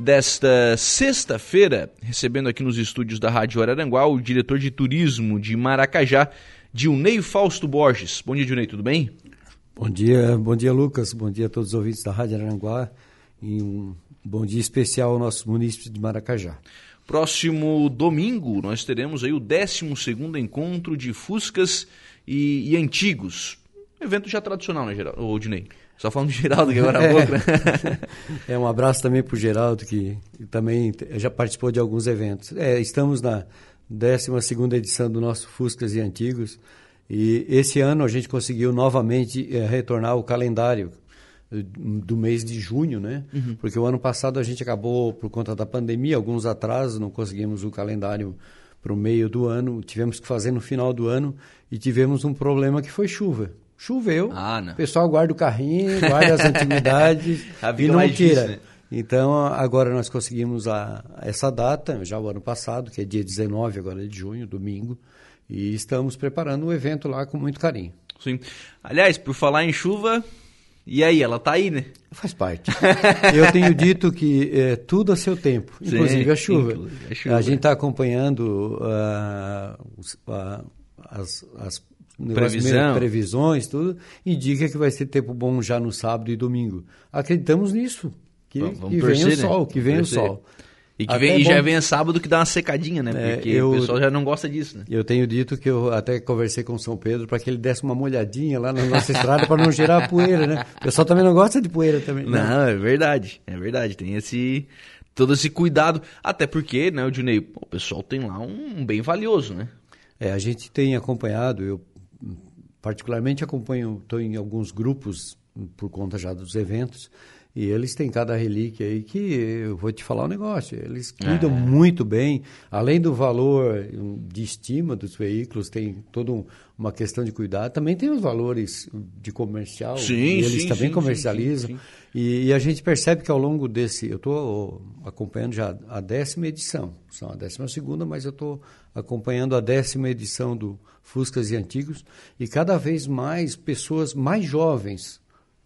desta sexta-feira, recebendo aqui nos estúdios da Rádio Araranguá o diretor de turismo de Maracajá, Dilnei Fausto Borges. Bom dia, Dilnei, tudo bem? Bom dia, bom dia, Lucas. Bom dia a todos os ouvintes da Rádio Araranguá e um bom dia especial ao nosso município de Maracajá. Próximo domingo nós teremos aí o 12 encontro de Fuscas e, e Antigos. Evento já tradicional, né, Geraldo? Ô, Dinei? Só falando de Geraldo que agora há pouco, né? é, um abraço também para o Geraldo, que também já participou de alguns eventos. É, estamos na 12 edição do nosso Fuscas e Antigos, e esse ano a gente conseguiu novamente é, retornar o calendário eh, do mês de junho, né? Uhum. Porque o ano passado a gente acabou, por conta da pandemia, alguns atrasos, não conseguimos o calendário para o meio do ano, tivemos que fazer no final do ano e tivemos um problema que foi chuva. Choveu, ah, o pessoal guarda o carrinho, guarda as antiguidades e não tira. Né? Então, agora nós conseguimos a, essa data, já o ano passado, que é dia 19 agora de junho, domingo, e estamos preparando o evento lá com muito carinho. Sim. Aliás, por falar em chuva, e aí, ela tá aí, né? Faz parte. Eu tenho dito que é, tudo a seu tempo, Sim, inclusive a chuva. Inclusive a, chuva. a gente está acompanhando uh, uh, as, as Previsão. previsões, tudo, indica que vai ser tempo bom já no sábado e domingo. Acreditamos nisso. Que, vamos, vamos que torcer, venha o né? sol, que venha o sol. E que vem, e já vem sábado que dá uma secadinha, né? É, Porque eu, o pessoal já não gosta disso, né? Eu tenho dito que eu até conversei com o São Pedro para que ele desse uma molhadinha lá na nossa estrada para não gerar poeira, né? O pessoal também não gosta de poeira também. Não, né? não é verdade. É verdade. Tem esse todo esse cuidado. Até porque, né, o Dinei, o pessoal tem lá um bem valioso, né? É, a gente tem acompanhado, eu particularmente acompanho, estou em alguns grupos por conta já dos eventos, e eles têm cada relíquia aí que eu vou te falar um negócio. Eles cuidam é. muito bem, além do valor de estima dos veículos, tem toda uma questão de cuidado. Também tem os valores de comercial. Sim, eles sim, também sim, comercializam. E, e, a gente percebe que ao longo desse. Eu estou acompanhando já a décima edição. São a décima segunda, mas eu estou acompanhando a décima edição do Fuscas e Antigos. E cada vez mais pessoas mais jovens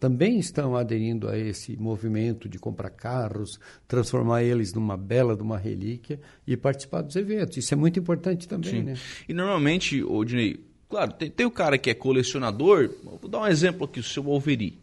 também estão aderindo a esse movimento de comprar carros, transformar eles numa bela, de uma relíquia e participar dos eventos. Isso é muito importante também, Sim. né? E normalmente, Odinei, claro, tem, tem, o cara que é colecionador, vou dar um exemplo aqui, o seu Wolverine.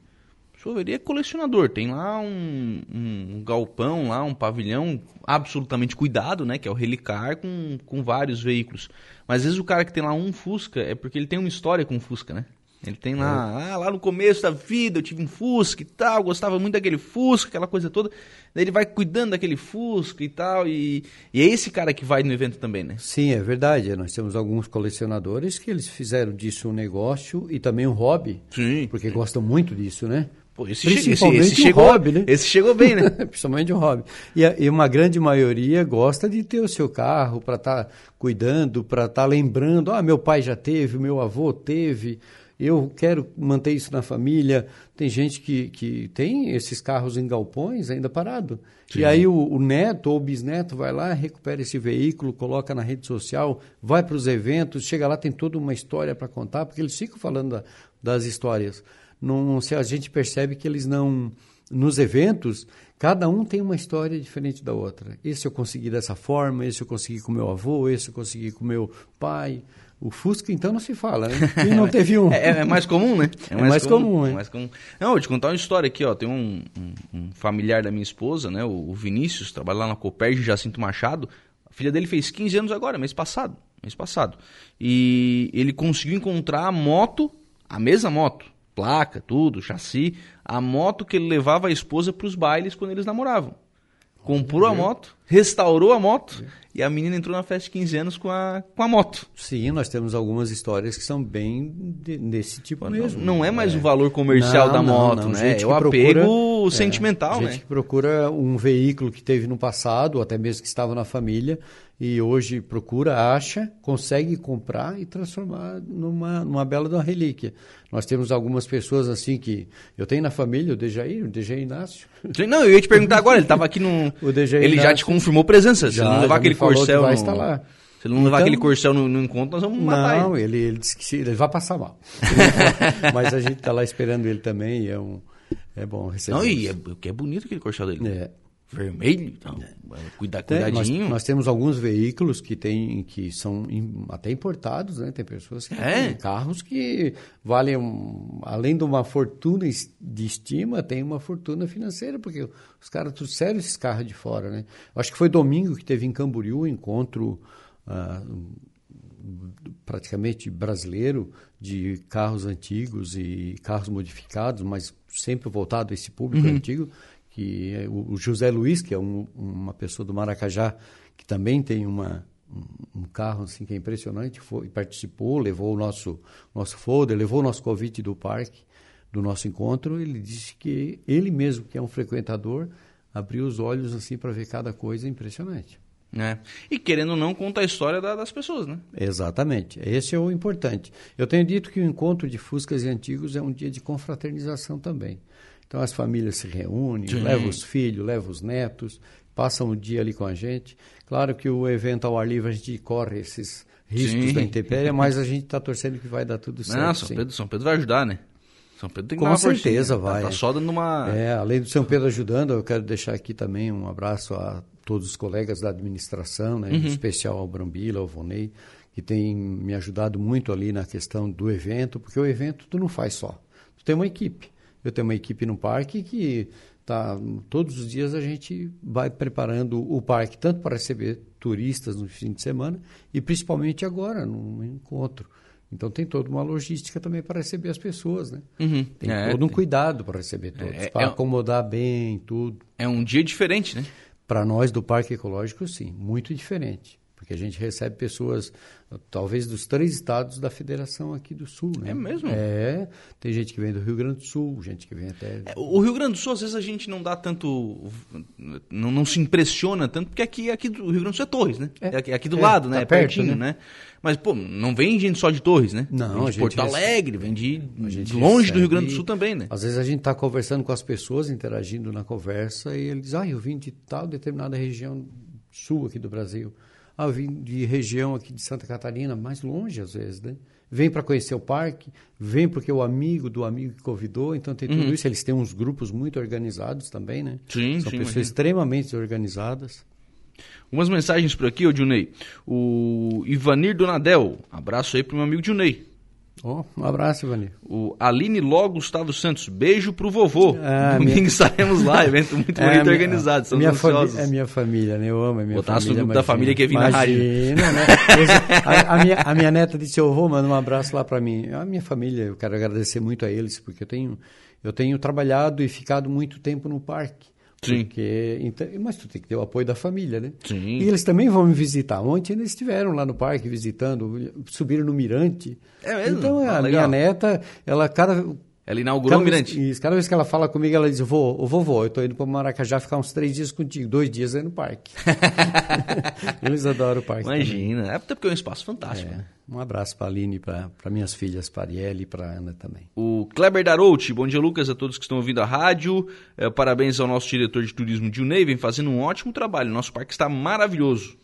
O seu Wolverine é colecionador, tem lá um, um, galpão, lá um pavilhão absolutamente cuidado, né, que é o Relicar, com, com vários veículos. Mas às vezes o cara que tem lá um Fusca é porque ele tem uma história com o Fusca, né? Ele tem lá, é. ah, lá no começo da vida eu tive um Fusca e tal, gostava muito daquele Fusca, aquela coisa toda. Daí ele vai cuidando daquele Fusca e tal, e, e é esse cara que vai no evento também, né? Sim, é verdade. Nós temos alguns colecionadores que eles fizeram disso um negócio e também um hobby. Sim. Porque sim. gostam muito disso, né? Pô, esse, Principalmente esse, esse chegou, hobby, né? Esse chegou bem, né? Principalmente um hobby. E, a, e, uma grande maioria gosta de ter o seu carro para estar tá cuidando, para estar tá lembrando. Ah, meu pai já teve, meu avô teve eu quero manter isso na família. Tem gente que, que tem esses carros em galpões ainda parado. Sim. E aí o, o, neto ou o bisneto vai lá, recupera esse veículo, coloca na rede social, vai para os eventos, chega lá, tem toda uma história para contar, porque eles ficam falando da, das histórias. Não, se a gente percebe que eles não. Nos eventos, cada um tem uma história diferente da outra. Esse eu consegui dessa forma, esse eu consegui com meu avô, esse eu consegui com meu pai. O Fusca, então, não se fala, né? Quem não teve um? é, é, mais comum, né? É, é mais, comum, comum é. mais comum. Não, vou te contar uma história aqui, ó. Tem um, um, um familiar da minha esposa, né? O, o Vinícius, trabalha lá na Coperge Jacinto Machado. A filha dele fez 15 anos agora, mês passado. Mês passado. E ele conseguiu encontrar a moto, a mesma moto, placa, tudo, chassi, a moto que ele levava a esposa para os bailes quando eles namoravam comprou a moto, restaurou a moto e a menina entrou na festa de 15 anos com a, com a moto. Sim, nós temos algumas histórias que são bem de, desse tipo não, mesmo. Não é mais é. o valor comercial não, da moto, não, né? É o apego procura, é, sentimental, gente né? Gente que procura um veículo que teve no passado, ou até mesmo que estava na família, e hoje procura, acha, consegue comprar e transformar numa, numa bela de uma relíquia. Nós temos algumas pessoas assim que eu tenho na família, o Dejair, o Dejair Inácio. Não, eu ia te perguntar agora, ele estava aqui no. O Dejair ele Inácio, já te confirmou presença, se não levar aquele corcel. Vai estar lá. Se ele não levar então, aquele corcel no, no, encontro, nós vamos matar não, ele. Não, ele, ele disse que ele vai passar mal. Mas a gente está lá esperando ele também e é, um, é bom receber. Não, e é, que é bonito aquele corcel dele. É. vermelho, então, cuida, cuidadinho. Nós, nós, temos alguns veículos que tem, que são até importados, né? Tem pessoas que é? têm carros que valem, um, além de uma fortuna de estima, tem uma fortuna financeira, porque os caras trouxeram esses carros de fora, né? Acho que foi domingo que teve em Camboriú um encontro uh, praticamente brasileiro de carros antigos e carros modificados, mas sempre voltado a esse público uhum. antigo, que é o, José Luiz, que é um, uma pessoa do Maracajá, que também tem uma, um, carro assim que é impressionante, foi, participou, levou o nosso, nosso folder, levou o nosso convite do parque, do nosso encontro, ele disse que ele mesmo, que é um frequentador, abriu os olhos assim para ver cada coisa impressionante. É. E querendo ou não, conta a história da, das pessoas, né? Exatamente. Esse é o importante. Eu tenho dito que o encontro de Fuscas e Antigos é um dia de confraternização também. Então as famílias se reúnem, Sim. levam os filhos, levam os netos, passam o dia ali com a gente. Claro que o evento ao ar livre a gente corre esses riscos Sim. da intempérie, mas a gente está torcendo que vai dar tudo certo. Não, São Pedro, São Pedro vai ajudar, né? São Pedro tem que Com certeza forcinha. vai. Tá, tá só dando uma... É, além do São Pedro ajudando, eu quero deixar aqui também um abraço a todos os colegas da administração, né? Uhum. em especial ao Brambila, ao Vonei, que tem me ajudado muito ali na questão do evento, porque o evento tu não faz só. Tu tem uma equipe. Eu tenho uma equipe no parque que tá todos os dias a gente vai preparando o parque tanto para receber turistas no fim de semana e principalmente agora no encontro. Então tem toda uma logística também para receber as pessoas, né? Uhum. Tem é, todo um cuidado para receber todos, é, para é, acomodar bem tudo. É um dia diferente, né? Para nós do Parque Ecológico, sim, muito diferente. Porque a gente recebe pessoas, talvez dos três estados da federação aqui do Sul. Né? É mesmo? É. Tem gente que vem do Rio Grande do Sul, gente que vem até. É, o Rio Grande do Sul, às vezes, a gente não dá tanto. Não, não se impressiona tanto, porque aqui, aqui do Rio Grande do Sul é Torres, né? É, aqui, aqui do é, lado, né? Tá é pertinho, né? né? Mas, pô, não vem gente só de Torres, né? Não, vem de Porto Alegre, vem de, de longe recebe, do Rio Grande do Sul também, né? Às vezes a gente está conversando com as pessoas, interagindo na conversa, e eles ah, eu vim de tal determinada região sul aqui do Brasil. Ah, vim de região aqui de Santa Catarina, mais longe às vezes, né? Vem para conhecer o parque, vem porque o amigo do amigo que convidou, então tem tudo uhum. isso. Eles têm uns grupos muito organizados também, né? Sim, São sim, pessoas extremamente organizadas. Umas mensagens por aqui, ô Junei. O Ivanir Donadel, abraço aí pro meu amigo Junei. Oh, um abraço, Ivanir. O Aline Ló Gustavo Santos, beijo pro vovô. Ah, Domingo minha... estaremos lá, evento muito é, bonito organizado, estamos minha ansiosos. É minha família, né? Eu amo a minha família. Botar grupo da família que vem na rádio. Né? a, a, minha, a minha neta disse, ô vô, manda um abraço lá para mim. A minha família, eu quero agradecer muito a eles, porque eu tenho, eu tenho trabalhado e ficado muito tempo no parque. Sim. Porque, então, mas tu tem que ter o apoio da família, né? Sim. E eles também vão me visitar. Ontem eles estiveram lá no parque visitando, subiram no Mirante. É mesmo? Então a ah, minha neta, ela cada ela inaugurou o Mirante. Vez, isso, cada vez que ela fala comigo, ela diz: Vô, vovô, eu estou indo para Maracajá ficar uns três dias contigo, dois dias aí no parque. Eles adoram o parque. Imagina, também. é porque é um espaço fantástico. É. Né? Um abraço para a Aline, para minhas filhas, para a Arielle e para a Ana também. O Kleber Darouti, bom dia, Lucas, a todos que estão ouvindo a rádio. É, parabéns ao nosso diretor de turismo, Dilney, vem fazendo um ótimo trabalho. Nosso parque está maravilhoso.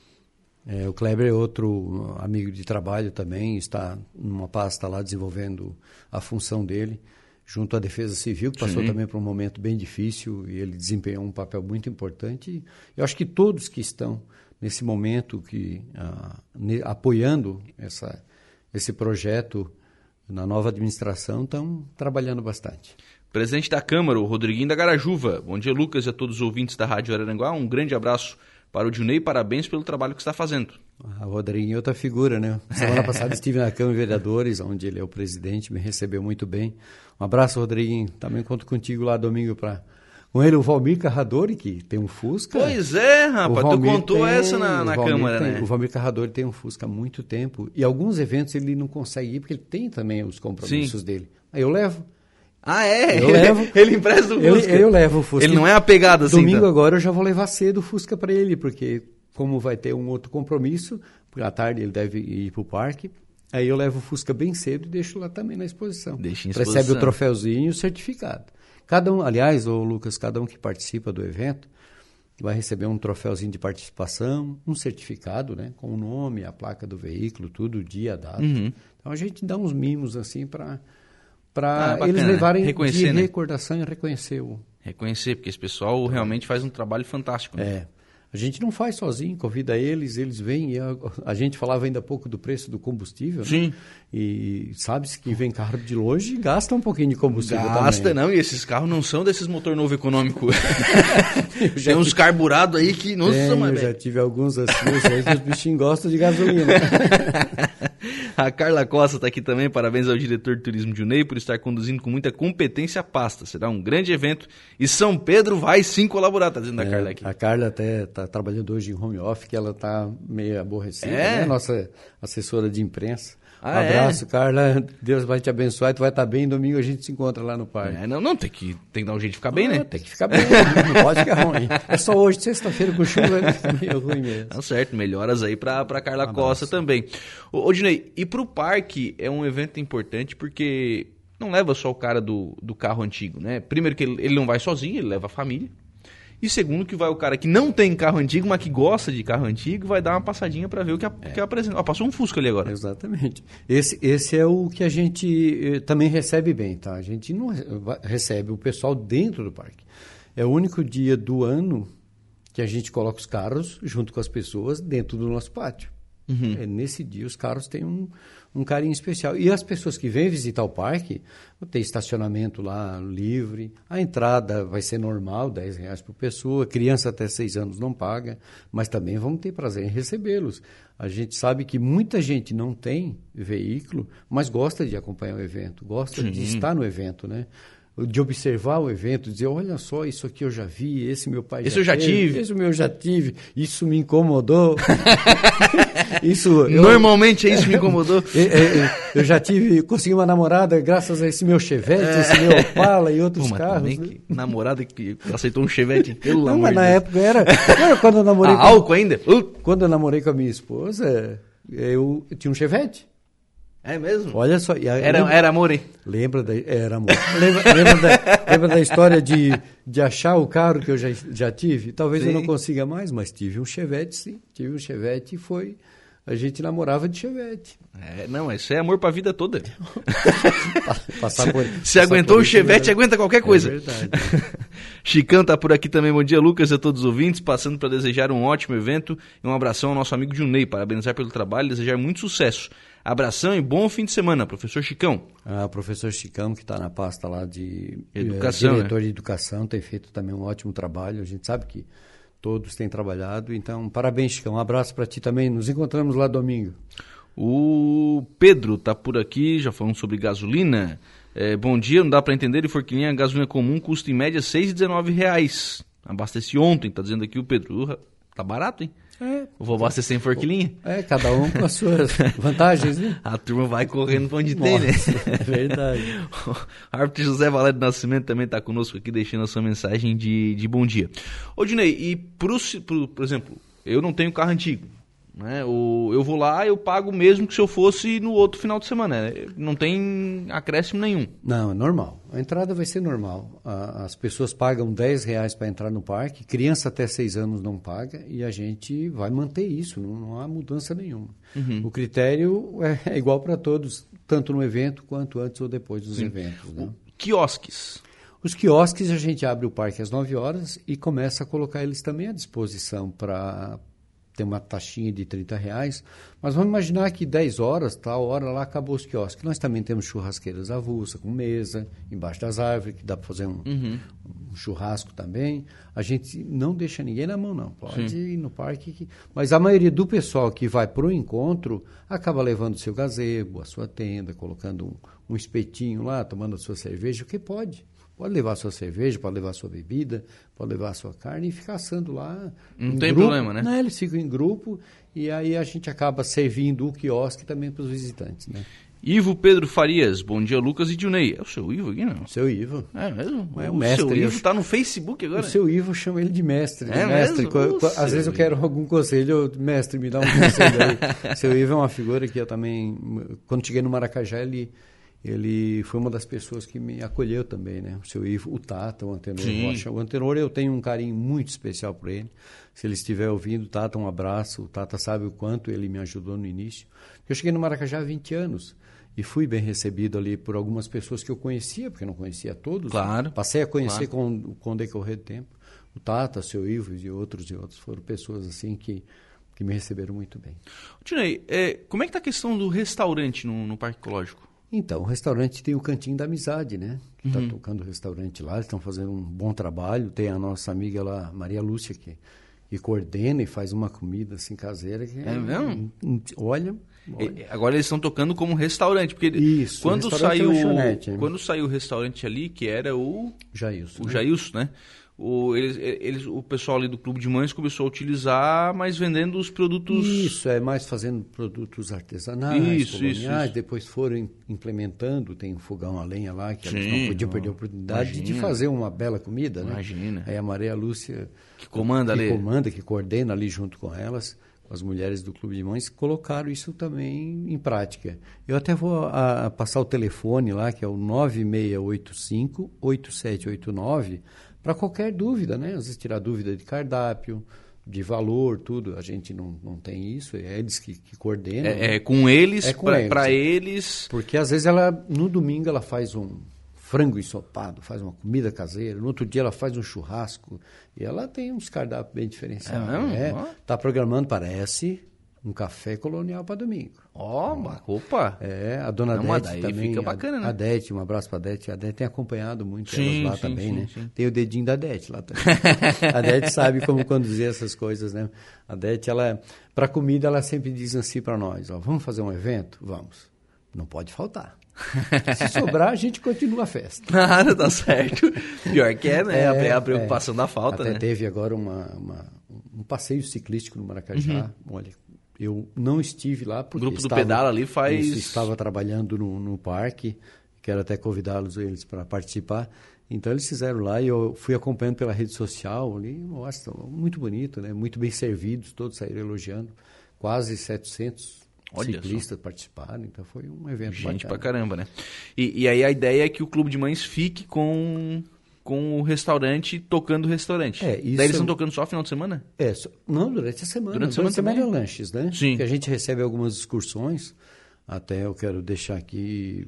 É, o Kleber é outro amigo de trabalho também, está numa pasta lá desenvolvendo a função dele junto à Defesa Civil, que passou Sim. também por um momento bem difícil e ele desempenhou um papel muito importante. E eu acho que todos que estão nesse momento que uh, ne, apoiando essa, esse projeto na nova administração estão trabalhando bastante. Presidente da Câmara, o Rodriguinho da Garajuva. Bom dia, Lucas, e a todos os ouvintes da Rádio Araranguá. Um grande abraço para o Dionei, parabéns pelo trabalho que está fazendo. A Rodriguinho é outra figura, né? Semana passada estive na Câmara de Vereadores, onde ele é o presidente, me recebeu muito bem. Um abraço, Rodriguinho. Também conto contigo lá domingo para com ele o Valmir Carradori, que tem um Fusca. Pois é, rapaz, tu contou tem, essa na, na Câmara, tem, né? O Valmir Carradori tem um Fusca há muito tempo e alguns eventos ele não consegue ir porque ele tem também os compromissos Sim. dele. Aí eu levo. Ah, é? Eu levo, ele empresta o Fusca. Ele, eu levo o Fusca. Ele não é apegado assim. Domingo então. agora eu já vou levar cedo o Fusca para ele, porque como vai ter um outro compromisso, à tarde ele deve ir para o parque. Aí eu levo o Fusca bem cedo e deixo lá também na exposição. Deixa em exposição. Recebe o troféuzinho e o certificado. Cada um, aliás, o Lucas, cada um que participa do evento vai receber um troféuzinho de participação, um certificado, né, com o nome, a placa do veículo, tudo, o dia, a data. Uhum. Então a gente dá uns mimos assim para para ah, eles levarem de né? recordação e reconhecer o, Reconhecer, porque esse pessoal realmente faz um trabalho fantástico. Né? É. A gente não faz sozinho, convida eles, eles vêm. A, a, gente falava ainda há pouco do preço do combustível. Né? Sim. Né? E sabe-se que vem carro de longe e gasta um pouquinho de combustível gasta, também. não. E esses carros não são desses motor novo econômico. Tem uns carburados aí que não são mais. Eu já tive alguns assim, os bichinhos gostam de gasolina. a Carla Costa está aqui também. Parabéns ao diretor de turismo de Unei por estar conduzindo com muita competência a pasta. Será um grande evento e São Pedro vai sim colaborar, está dizendo é, a Carla aqui. A Carla até está trabalhando hoje em home office, que ela está meio aborrecida, é? né? Nossa assessora de imprensa. Ah, um abraço, é? Carla. Deus vai te abençoar e tu vai estar tá bem. Domingo a gente se encontra lá no parque. É, não, não, tem que, tem que dar um jeito de ficar bem, né? Tem que ficar bem, não pode ficar ruim. É só hoje, sexta-feira, com chuva, é meio ruim mesmo. Tá certo, melhoras aí para Carla um Costa também. Ô Dinei, e pro parque é um evento importante porque não leva só o cara do, do carro antigo, né? Primeiro que ele, ele não vai sozinho, ele leva a família. E segundo, que vai o cara que não tem carro antigo, mas que gosta de carro antigo, vai dar uma passadinha para ver o que, a, é. que apresenta. Ó, passou um Fusca ali agora. Exatamente. Esse, esse é o que a gente eh, também recebe bem, tá? A gente não recebe o pessoal dentro do parque. É o único dia do ano que a gente coloca os carros junto com as pessoas dentro do nosso pátio. Uhum. É, nesse dia os carros têm um, um carinho especial. E as pessoas que vêm visitar o parque, tem estacionamento lá livre, a entrada vai ser normal, 10 reais por pessoa, criança até 6 anos não paga, mas também vamos ter prazer em recebê-los. A gente sabe que muita gente não tem veículo, mas gosta de acompanhar o evento, gosta Sim. de estar no evento, né? De observar o evento, dizer, olha só, isso aqui eu já vi, esse meu pai esse já eu já teve, tive, esse eu já tive, isso me incomodou. isso eu, normalmente é isso me incomodou. eu, eu, eu, já tive, consegui uma namorada graças a esse meu Chevette, é. esse meu Opala e outros Pô, carros. Né? Que namorada que aceitou um Chevette, pelo Não, amor mas na Deus. época era, era quando eu namorei. Ah, com, álcool ainda? Uh. Quando eu namorei com a minha esposa, eu tinha um Chevette. É mesmo? Olha só. Era, lembra, era amor, hein? Lembra da, era amor. lembra, lembra, da, lembra da história de, de achar o carro que eu já, já tive? Talvez sim. eu não consiga mais, mas tive um Chevette, sim. Tive um Chevette e foi. A gente namorava de Chevette. É, não, isso é amor pra vida toda. passar por, Se aguentou o Chevette, aguenta qualquer coisa. É verdade. Chicão tá por aqui também. Bom dia, Lucas, a todos os ouvintes. Passando para desejar um ótimo evento e um abração ao nosso amigo Junei. Parabenizar pelo trabalho e desejar muito sucesso. Abração e bom fim de semana, professor Chicão. Ah, professor Chicão, que está na pasta lá de educação, é, diretor né? de educação, tem feito também um ótimo trabalho. A gente sabe que todos têm trabalhado. Então, parabéns, Chicão. Um abraço para ti também. Nos encontramos lá domingo. O Pedro está por aqui, já falando sobre gasolina. É, bom dia, não dá para entender, e Forquilinha, gasolina comum custa em média R$ 6,19. Abasteci ontem, está dizendo aqui o Pedro. Tá barato, hein? É. Vou abastecer em forquilinha? É, cada um com as suas vantagens, né? A turma vai correndo para onde Nossa, tem, né? É verdade. o árbitro José Valério Nascimento também está conosco aqui, deixando a sua mensagem de, de bom dia. Ô, Dinei, e pro, pro, por exemplo, eu não tenho carro antigo. Né? O, eu vou lá, eu pago mesmo que se eu fosse no outro final de semana. Né? Não tem acréscimo nenhum. Não, é normal. A entrada vai ser normal. as pessoas pagam 10 reais para entrar no parque, criança até 6 anos não paga, e a gente vai manter isso, não, não há mudança nenhuma. Uhum. O critério é, é igual para todos, tanto no evento quanto antes ou depois dos Sim. eventos. Né? Quiosques. Os quiosques a gente abre o parque às 9 horas e começa a colocar eles também à disposição para tem uma taxinha de 30 reais, mas vamos imaginar que 10 horas, tal hora lá acabou os quiosques. Nós também temos churrasqueiras avulsa, com mesa, embaixo das árvores, que dá para fazer um, uhum. um, churrasco também. A gente não deixa ninguém na mão, não. Pode Sim. ir no parque. Que... Mas a maioria do pessoal que vai para o encontro acaba levando seu gazebo, a sua tenda, colocando um, um espetinho lá, tomando a sua cerveja, o que pode. Pode levar sua cerveja, pode levar sua bebida, pode levar sua carne e ficar assando lá. Não tem grupo. problema, né? Não, eles ficam em grupo e aí a gente acaba servindo o quiosque também para os visitantes, né? Ivo Pedro Farias, bom dia Lucas e Dionei. É o seu Ivo aqui, não? Seu Ivo. É mesmo? É o, o mestre. O seu Ivo está no Facebook agora? O seu Ivo chama ele de mestre. É mestre. Mesmo? Às vezes eu quero algum conselho, eu, mestre, me dá um conselho aí. seu Ivo é uma figura que eu também, quando cheguei no Maracajá, ele ele foi uma das pessoas que me acolheu também, né? O seu Ivo, o Tata, o Antenor Rocha. O Antenor eu tenho um carinho muito especial por ele. Se ele estiver ouvindo, Tata, um abraço. O Tata sabe o quanto ele me ajudou no início. Eu cheguei no Maracajá há 20 anos e fui bem recebido ali por algumas pessoas que eu conhecia, porque eu não conhecia todos. Claro. Né? Passei a conhecer claro. com, com o decorrer do tempo. O Tata, o seu Ivo e outros e outros foram pessoas assim que, que me receberam muito bem. Tinei, é, como é que está a questão do restaurante no, no Parque Ecológico? Então, o restaurante tem o Cantinho da Amizade, né? Que está uhum. tocando o restaurante lá, eles estão fazendo um bom trabalho. Tem a nossa amiga lá, Maria Lúcia, que, que coordena e faz uma comida assim caseira. Que é, é mesmo? Olha, Agora eles estão tocando como restaurante, porque Isso, quando saiu quando saiu o restaurante ali, que era o Jailson, o né? Jailson, né? O, eles, eles, o pessoal ali do Clube de Mães começou a utilizar, mas vendendo os produtos. Isso, é mais fazendo produtos artesanais, isso, coloniais, isso, isso. depois foram implementando, tem um fogão a lenha lá, que Sim, eles não podiam perder a oportunidade imagina. de fazer uma bela comida, né? Imagina. Aí a Maria Lúcia. Que comanda que ali. Que comanda, que coordena ali junto com elas as mulheres do Clube de Mães colocaram isso também em prática. Eu até vou a, a passar o telefone lá, que é o 9685-8789, para qualquer dúvida, né? Às vezes tirar dúvida de cardápio, de valor, tudo. A gente não, não tem isso, é eles que, que coordenam. É, é com eles, é para eles. Porque às vezes ela, no domingo, ela faz um frango ensopado, faz uma comida caseira. No outro dia ela faz um churrasco. E ela tem uns cardápios bem diferenciados. É, mesmo? é Tá programando, parece, um café colonial para domingo. Ó, oh, opa! É, a dona Não, Dete também. Fica bacana, a, né? A Dete, um abraço pra Dete. A Dete tem acompanhado muito sim, elas lá sim, também, sim, né? Sim. Tem o dedinho da Dete lá também. a Dete sabe como conduzir essas coisas, né? A Dete, ela, pra comida, ela sempre diz assim para nós, ó, vamos fazer um evento? Vamos. Não pode faltar. Se sobrar, a gente continua a festa. Claro, tá certo. Pior que é, né? É, a preocupação é. da falta, Até né? teve agora uma, uma, um passeio ciclístico no Maracajá. Uhum. Olha, eu não estive lá porque o grupo estava, do pedal ali faz estava trabalhando no, no parque. Quero até convidá-los eles para participar. Então eles fizeram lá e eu fui acompanhando pela rede social ali. Nossa, muito bonito, né? Muito bem servidos, todos saíram elogiando. Quase 700 Olha ciclistas só. participaram, então foi um evento Gente bacana. pra caramba, né? E, e, aí a ideia é que o Clube de Mães fique com, com o restaurante tocando o restaurante. É, isso Daí eles estão tocando só final de semana? É, só, não, durante a semana. Durante, durante a semana, semana é lanches, né? Sim. Porque a gente recebe algumas excursões, até eu quero deixar aqui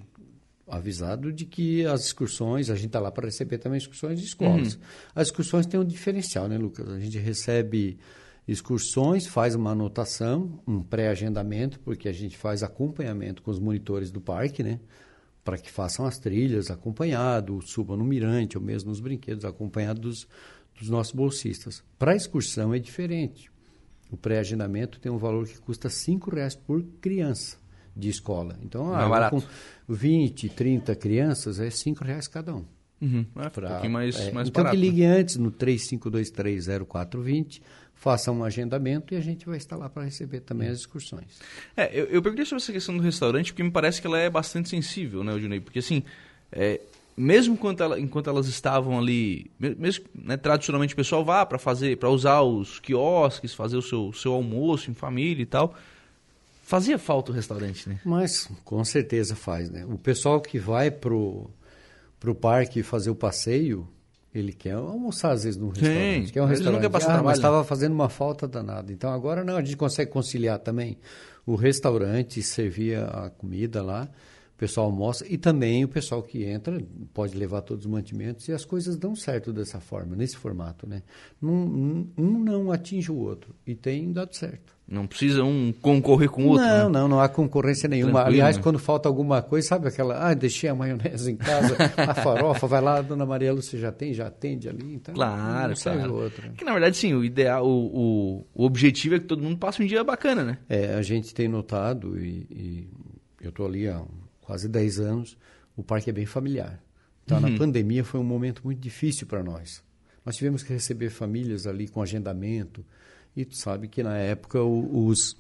avisado de que as excursões, a gente está lá para receber também excursões de escolas. Uhum. As excursões têm um diferencial, né, Lucas? A gente recebe excursões, faz uma anotação, um pré-agendamento, porque a gente faz acompanhamento com os monitores do parque, né? Para que façam as trilhas acompanhado, subam no mirante ou mesmo nos brinquedos acompanhado dos, dos nossos bolsistas. Para a excursão é diferente. O pré-agendamento tem um valor que custa R$ reais por criança de escola. Então, ah, com 20, 30 crianças, é R$ reais cada um. Uhum. É, pra, um pouquinho mais, é, mais então barato. que ligue antes no 35230420, faça um agendamento e a gente vai estar lá para receber também as excursões. É, eu, eu perguntei sobre essa questão do restaurante porque me parece que ela é bastante sensível, né, Odinei? Porque assim, é, mesmo enquanto, ela, enquanto elas estavam ali, mesmo né, tradicionalmente o pessoal vá para fazer, para usar os quiosques, fazer o seu, seu almoço em família e tal, fazia falta o restaurante, né? Mas com certeza faz, né? O pessoal que vai pro pro parque fazer o passeio, ele quer almoçar às vezes no restaurante. Sim, quer um restaurante. passar ah, mas estava fazendo uma falta danada. Então agora não, a gente consegue conciliar também o restaurante, servir a comida lá, pessoal almoça e também o pessoal que entra pode levar todos os mantimentos e as coisas dão certo dessa forma, nesse formato, né? Um, um não atinge o outro e tem dado certo. Não precisa um concorrer com o outro. Não, né? não, não há concorrência nenhuma. Tranquilo, Aliás, né? quando falta alguma coisa, sabe aquela, ah, deixei a maionese em casa, a farofa, vai lá, dona Maria Lúcia já tem, já atende ali, então Claro, não claro. outra. Que na verdade, sim, o ideal, o, o, o objetivo é que todo mundo passe um dia bacana, né? É, a gente tem notado, e, e eu estou ali há quase 10 anos, o parque é bem familiar. Então, Uhum. na pandemia foi um momento muito difícil para nós. Nós tivemos que receber famílias ali com agendamento, e tu sabe que na época os,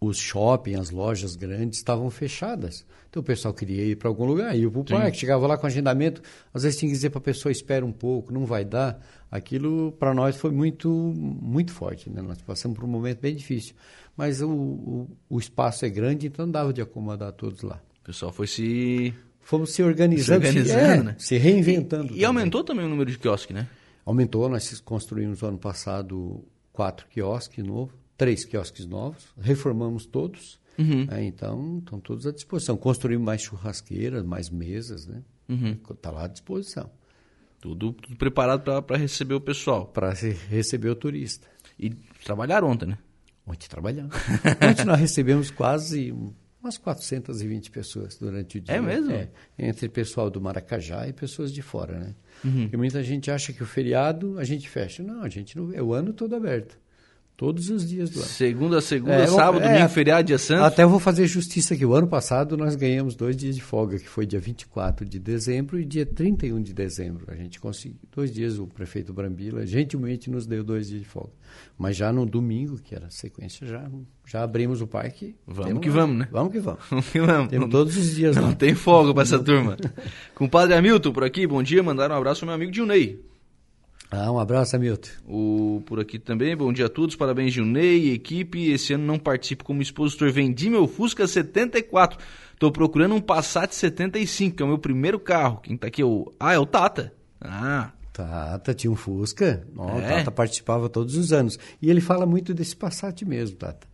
os shopping, as lojas grandes estavam fechadas. Então o pessoal queria ir para algum lugar, ia para o parque, chegava lá com agendamento, às vezes tinha que dizer para a pessoa, espera um pouco, não vai dar. Aquilo para nós foi muito, muito forte, né? nós passamos por um momento bem difícil. Mas o, o, o espaço é grande, então dava de acomodar todos lá. O pessoal foi se. Fomos se organizando, Se se, organizando, é, né? se reinventando. E também. aumentou também o número de quiosque, né? Aumentou, nós construímos no ano passado quatro quiosques novos, três quiosques novos, reformamos todos Uhum. É, então, estão todos à disposição. Construímos mais churrasqueiras, mais mesas, né? Está uhum. lá à disposição. Tudo, tudo preparado para receber o pessoal. Para receber o turista. E trabalharam ontem, né? Ontem trabalhamos. ontem nós recebemos quase umas 420 pessoas durante o dia. É mesmo? É, entre pessoal do Maracajá e pessoas de fora, né? Uhum. Porque muita gente acha que o feriado a gente fecha. Não, a gente não é o ano todo aberto. Todos os dias do ano. Segunda, segunda, é, sábado, é, domingo, feriado, dia santo. Até eu vou fazer justiça aqui. O ano passado nós ganhamos dois dias de folga, que foi dia 24 de dezembro e dia 31 de dezembro. A gente conseguiu. Dois dias o prefeito Brambila gentilmente nos deu dois dias de folga. Mas já no domingo, que era a sequência, já, já abrimos o parque. Vamos que vamos, né? Vamos que vamos. vamos que vamos. Temos todos os dias Não lá. tem folga para essa turma. Compadre Hamilton por aqui, bom dia. Mandaram um abraço ao meu amigo Dilnei. Ah, um abraço, Hamilton. O, por aqui também, bom dia a todos, parabéns Gilney, equipe. Esse ano não participo como expositor, vendi meu Fusca 74. Estou procurando um Passat 75, que é o meu primeiro carro. Quem tá aqui é o... Ah, é o Tata. Ah, Tata tinha um Fusca. Oh, é? O Tata participava todos os anos. E ele fala muito desse Passat mesmo, Tata.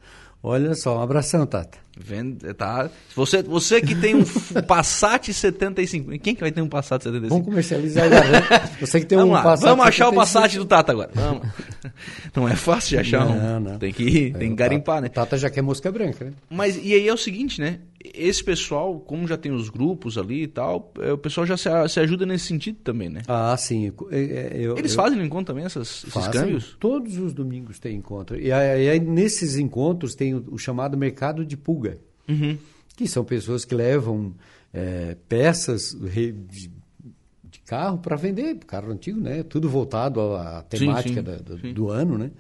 Olha só, um abração, Tata. Vende, tá. Você, você que tem um Passat 75. Quem que vai ter um Passat 75? Vamos comercializar agora, né? Você que tem vamos um lá, Passat Vamos achar 75. o Passat do Tata agora. Vamos. Não é fácil de achar não, um. Não. Tem que, tem que garimpar, né? O Tata já quer mosca branca, né? Mas e aí é o seguinte, né? Esse pessoal, como já tem os grupos ali e tal, é, o pessoal já se, se ajuda nesse sentido também, né? Ah, sim. Eu, Eles eu, fazem no encontro também essas, esses fazem, câmbios? Todos os domingos tem encontro. E aí, nesses encontros tem o, o chamado mercado de pulga. Uhum. Que são pessoas que levam é, peças de, de carro para vender, carro antigo, né? Tudo voltado à temática sim, sim, da, do, sim. do ano, né?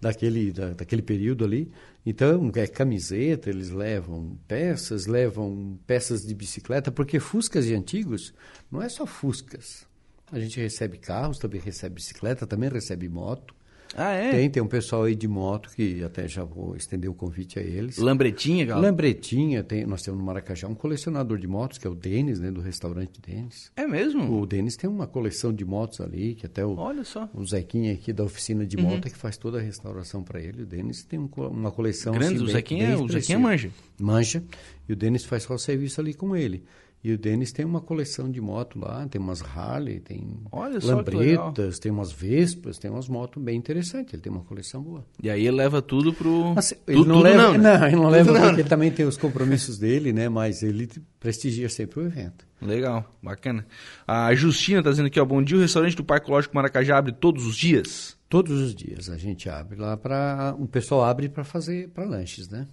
Daquele, da, daquele período ali. Então, é camiseta, eles levam peças, levam peças de bicicleta, porque Fuscas e antigos não é só Fuscas. A gente recebe carros, também recebe bicicleta, também recebe moto. Ah, é? Tem, tem um pessoal aí de moto que até já vou estender o convite a eles. Lambretinha, galera? Lambretinha, tem, nós temos no Maracajá um colecionador de motos, que é o Denis, né, do restaurante Denis. É mesmo? O Denis tem uma coleção de motos ali, que até o, Olha só. o Zequinha aqui da oficina de moto é que faz toda a restauração para ele. O Denis tem um, uma coleção Grande, assim, o bem- Zequinha, bem o Zequinha manja. Mancha. E o Denis faz só o serviço ali com ele. E o Denis tem uma coleção de moto lá, tem umas Harley, tem Olha lambretas, tem umas Vespas, tem umas motos bem interessantes. Ele tem uma coleção boa. E aí ele leva tudo pro. Assim, Tu- ele não tudo leva, não, né? não, ele não leva Tudo não, porque né? ele também tem os compromissos dele, né? Mas ele prestigia sempre o evento. Legal, bacana. A Justina tá dizendo aqui, ó, bom dia, o restaurante do Parque Lógico Maracajá abre todos os dias? Todos os dias a gente abre lá para o pessoal abre para fazer para lanches, né?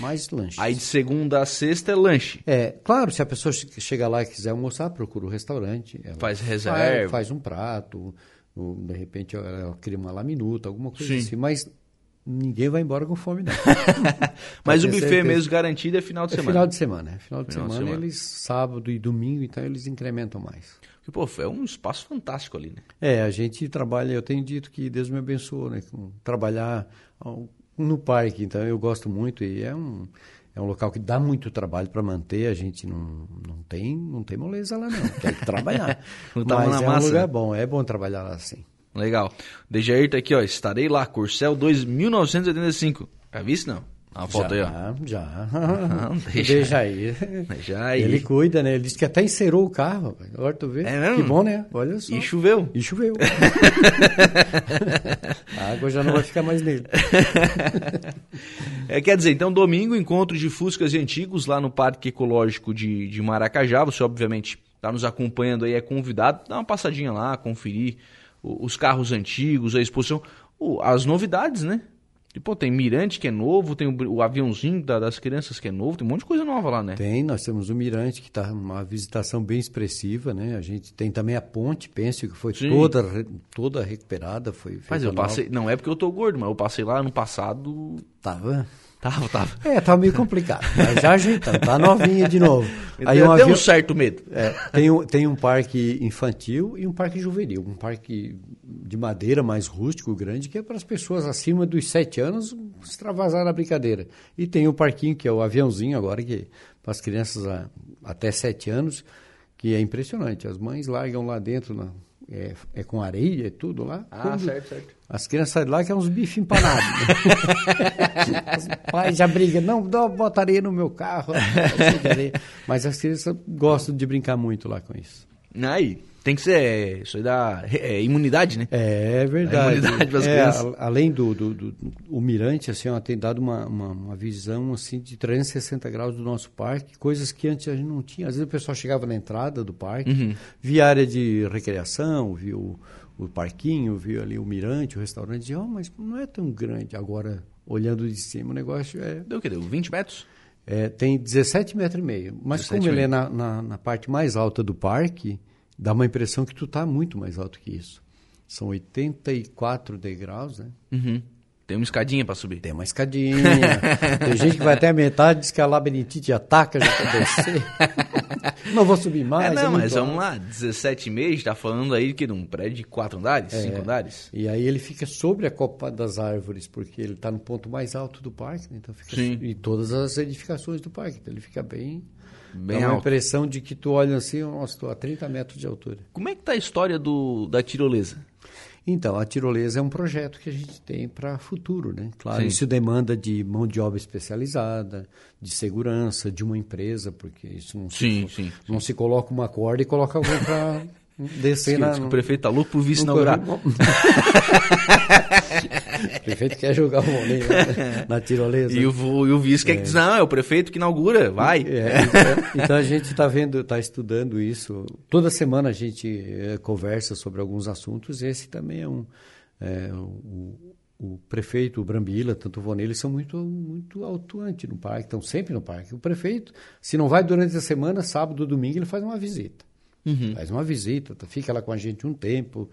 Mais lanches. Aí de segunda a sexta é lanche. É, claro, se a pessoa che- chegar lá e quiser almoçar, procura o restaurante. ela Faz reserva. faz um prato, ou, de repente ela ela cria uma laminuta, alguma coisa Sim. assim. Mas ninguém vai embora com fome, não. Mas o buffet certeza. mesmo garantido é final de É semana. final de semana. é Final de Final de semana, semana. eles, sábado e domingo, então eles incrementam mais. Porque, pô, é um espaço fantástico ali, né? É, a gente trabalha, eu tenho dito que Deus me abençoou, né? Trabalhar no parque, então eu gosto muito e é um, é um local que dá muito trabalho para manter, a gente não, não, tem, não tem moleza lá não, tem que trabalhar. A mão Mas na é um massa, lugar né? bom, é bom trabalhar lá assim. Legal. Dejair tá aqui, ó. Estarei lá, Corcel 2985. Já viste, não? A foto aí, ó. já, já. Não, deixa. Deixa aí. Já aí. Ele cuida, né? Ele disse que até encerou o carro. Agora tu vê. É mesmo? Que bom, né? Olha só. E choveu. E choveu. a água já não vai ficar mais nele. É, quer dizer, então, domingo, encontro de Fuscas e Antigos lá no Parque Ecológico de, de Maracajá. Você, obviamente, está nos acompanhando aí, é convidado. Dá uma passadinha lá, conferir os carros antigos, a exposição. As novidades, né? E, pô, tem Mirante que é novo, tem o, o aviãozinho da- das crianças que é novo, tem um monte de coisa nova lá, né? Tem, nós temos o Mirante, que está uma visitação bem expressiva, né? A gente tem também a ponte, penso que foi Sim. toda, toda recuperada, foi Mas eu passei. Não é porque eu tô gordo, mas eu passei lá ano passado. Tava. Tava, tava. É, tá meio complicado, mas já ajeitando, tá novinha de novo. Aí um avião- um certo medo. É, tem, um, tem um parque infantil e um parque juvenil. Um parque de madeira mais rústico, grande, que é para as pessoas acima dos sete anos extravasar a brincadeira. E tem o parquinho, que é o aviãozinho agora, que para as crianças a- até sete anos, que é impressionante. As mães largam lá dentro, na- é, é com areia e tudo lá. Ah, Quando certo, certo. As crianças saem de lá que é uns bifes empanados. Os pais já brigam, não, dá, bota areia no meu carro. Mas as crianças gostam de brincar muito lá com isso. Aí, tem que ser, é, isso aí dá é, imunidade, né? É verdade. imunidade É, crianças. a- além do, do, do- o mirante, assim, ó, tem dado uma, uma, uma visão assim de 360 graus do nosso parque, coisas que antes a gente não tinha. Às vezes o pessoal chegava na entrada do parque, Uhum. via área de recreação, via o, o parquinho, via ali o mirante, o restaurante, dizia, oh, mas não é tão grande. Agora, olhando de cima, o negócio é Deu o quê? Deu 20 metros? é, tem 17 metros e meio. Mas 17 como ele é na, na, na parte mais alta do parque, dá uma impressão que tu está muito mais alto que isso. São 84 degraus, né? Uhum. Tem uma escadinha pra subir. Tem uma escadinha. tem gente que vai até a metade, diz que a labirintite ataca, já quer descer. não vou subir mais. é, não, muito mas alto. vamos lá, 17,5, a gente tá falando aí que num prédio de 4 andares, É. 5 andares? E aí ele fica sobre a copa das árvores, porque ele está no ponto mais alto do parque, né? então fica Sim. e todas as edificações do parque, então ele fica bem, Bem dá uma alto. impressão de que tu olha assim, nossa, estou a 30 metros de altura. Como é que tá a história do, da tirolesa? Então, a tirolesa é um projeto que a gente tem para futuro, né? Claro, Sim. isso demanda de mão de obra especializada, de segurança, de uma empresa, porque isso não Sim, se, sim. não se coloca uma corda e coloca alguém para descer Diz na... que o prefeito tá louco por vice no inaugurar. corre- o prefeito quer jogar o vôlei né? na tirolesa. E o, e o vice quer que diz, não, é o prefeito que inaugura, vai. É, então, então a gente está vendo, está estudando isso. Toda semana a gente eh, conversa sobre alguns assuntos. Esse também é um. é, o, o prefeito, o Brambila, tanto o Vonei, eles são muito, muito atuantes no parque, estão sempre no parque. O prefeito, se não vai durante a semana, sábado, domingo, ele faz uma visita. Faz uma visita, fica lá com a gente um tempo,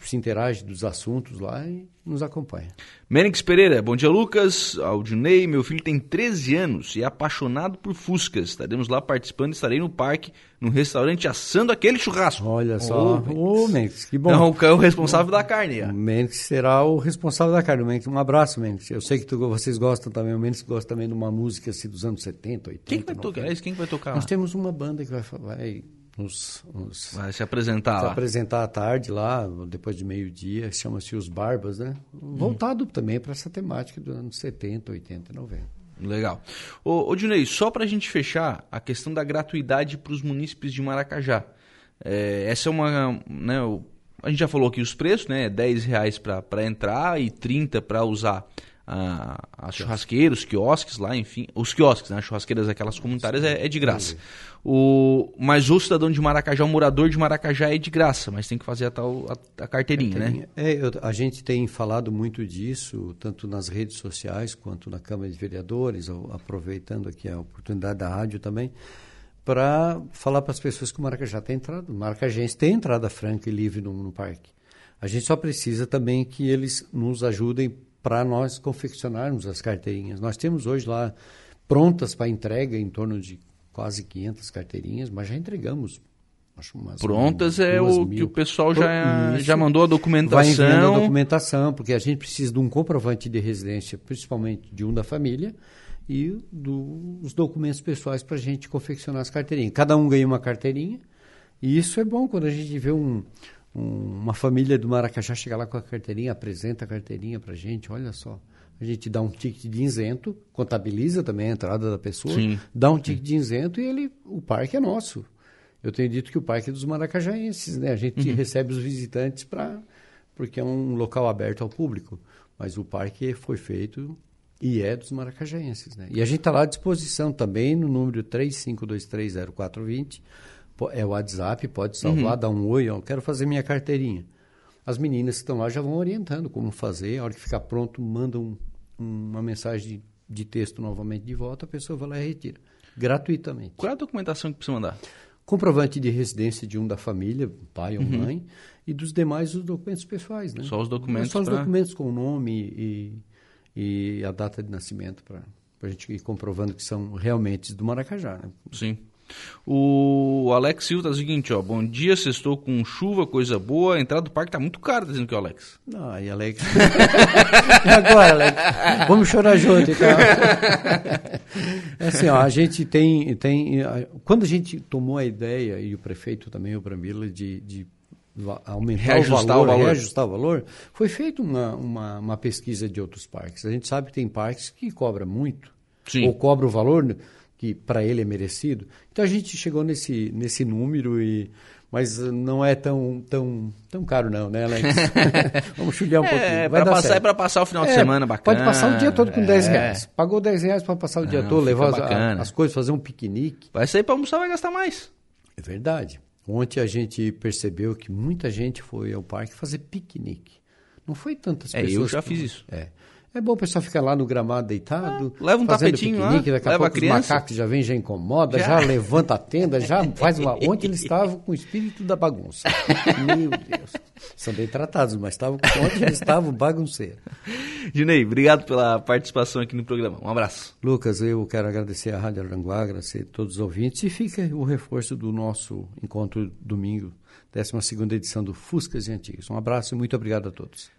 se interage dos assuntos lá e nos acompanha. Menix Pereira, bom dia Lucas, Aldinei, meu filho tem 13 anos e é apaixonado por Fuscas. Estaremos lá participando, estarei no parque, no restaurante assando aquele churrasco. Olha só, Ô, ô Mendes, que bom. Não, o cão responsável da carne. O ó. Mendes será o responsável da carne. O Mendes, um abraço, Mendes. Eu sei que tu- vocês gostam também. O Mendes gosta também de uma música assim, dos anos 70, 80. Quem que vai 90. tocar? Quem que vai tocar Nós temos uma banda que vai, vai nos, nos Vai se apresentar se lá. apresentar à tarde lá, depois de meio-dia. Chama-se Os Barbas, né? Voltado também para essa temática dos anos 70, 80 e 90. Legal. Ô, ô Dinei, só pra gente fechar, a questão da gratuidade para os munícipes de Maracajá. É, essa é uma. Né, a gente já falou aqui os preços, né? 10 reais para entrar e 30 para usar a, as churrasqueiras, os quiosques lá, enfim. Os quiosques, né? As churrasqueiras, aquelas comunitárias, é, é de graça. O, mas o cidadão de Maracajá, o morador de Maracajá é de graça, mas tem que fazer a tal a, a carteirinha, né? É, eu- a gente tem falado muito disso, tanto nas redes sociais quanto na Câmara de Vereadores, aproveitando aqui a oportunidade da rádio também, para falar para as pessoas que o Maracajá tem entrada, o Maracajense tem entrada franca e livre no, no parque. A gente só precisa também que eles nos ajudem para nós confeccionarmos as carteirinhas. Nós temos hoje lá prontas para entrega em torno de quase 500 carteirinhas, mas já entregamos. Acho umas Prontas é duas o mil. que o pessoal já, Isso. já mandou a Vai enviando a documentação. documentação, porque a gente precisa de um comprovante de residência, principalmente de um da família, e dos documentos pessoais para a gente confeccionar as carteirinhas. Cada um ganha uma carteirinha, e isso é bom quando a gente vê um, um- uma família do Maracajá chegar lá com a carteirinha, apresenta a carteirinha para a gente, olha só. A gente dá um ticket de isento, contabiliza também a entrada da pessoa, Sim. dá um ticket de isento e ele, o parque é nosso. Eu tenho dito que o parque é dos maracajaenses, né? A gente Uhum. recebe os visitantes para porque é um local aberto ao público, mas o parque foi feito e é dos maracajaenses, né? E a gente está lá à disposição também no número 35230420, po- é o WhatsApp, pode salvar, Uhum. dar um oi, eu quero fazer minha carteirinha. As meninas que estão lá já vão orientando como fazer, a hora que ficar pronto, mandam uma mensagem de, de texto novamente de volta, a pessoa vai lá e retira, gratuitamente Qual é a documentação que precisa mandar? comprovante de residência de um da família, pai ou mãe, e dos demais os documentos pessoais, né? Uhum. Só os documentos Só os pra- documentos com o nome e, e a data de nascimento para a gente ir comprovando que são realmente do Maracajá, né? Sim. O Alex Silva tá o seguinte, ó. Bom dia, sextou com chuva, coisa boa. A entrada do parque tá muito cara, tá dizendo que é o Alex. Não, aí, Alex. e agora, Alex? Vamos chorar junto, então. É assim, ó, a gente tem, tem. Quando a gente tomou a ideia, e o prefeito também, o Brambila, de, de aumentar reajustar o valor, o valor, reajustar o valor, foi feita uma, uma, uma, pesquisa de outros parques. A gente sabe que tem parques que cobra muito, Sim. ou cobra o valor que para ele é merecido. Então a gente chegou nesse, nesse número e mas não é tão, tão, tão caro não, né, Alex? Vamos chulear um é, pouquinho. É, para passar, é para passar o final de é, semana bacana. Pode passar o dia todo com é. 10 reais. Pagou 10 reais para passar o dia todo, levar as, as, coisas, fazer um piquenique. Vai sair para almoçar, vai gastar mais. É verdade. Ontem a gente percebeu que muita gente foi ao parque fazer piquenique. Não foi tantas é, pessoas. Eu já fiz isso. É. É bom o pessoal ficar lá no gramado deitado, ah, leva um tapetinho lá, daqui a pouco os macacos já vêm, já incomoda, já. já. levanta a tenda, já faz uma... Ontem eles estavam com o espírito da bagunça. Meu Deus. São bem tratados, mas estavam... ontem eles estavam bagunceiros. Junei, obrigado pela participação aqui no programa. Um abraço. Lucas, eu quero agradecer a Rádio Aranguá, agradecer a todos os ouvintes e fica o reforço do nosso encontro domingo, 12 edição do Fuscas e Antigos. Um abraço e muito obrigado a todos.